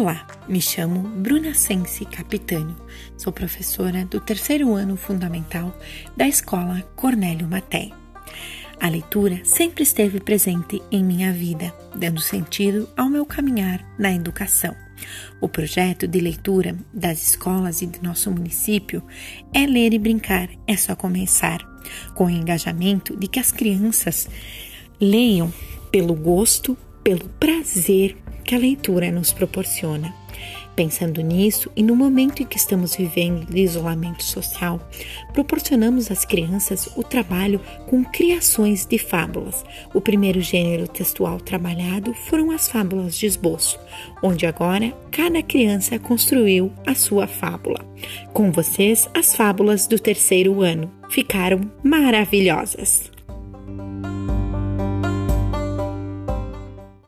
Olá, me chamo Bruna Sense Capitânio, sou professora do terceiro ano fundamental da Escola Cornélio Maté. A leitura sempre esteve presente em minha vida, dando sentido ao meu caminhar na educação. O projeto de leitura das escolas e do nosso município é ler e brincar, é só começar, com o engajamento de que as crianças leiam pelo gosto, pelo prazer que a leitura nos proporciona. Pensando nisso e no momento em que estamos vivendo de isolamento social, proporcionamos às crianças o trabalho com criações de fábulas. O primeiro gênero textual trabalhado foram as fábulas de esboço, onde agora cada criança construiu a sua fábula. Com vocês, as fábulas do terceiro ano ficaram maravilhosas.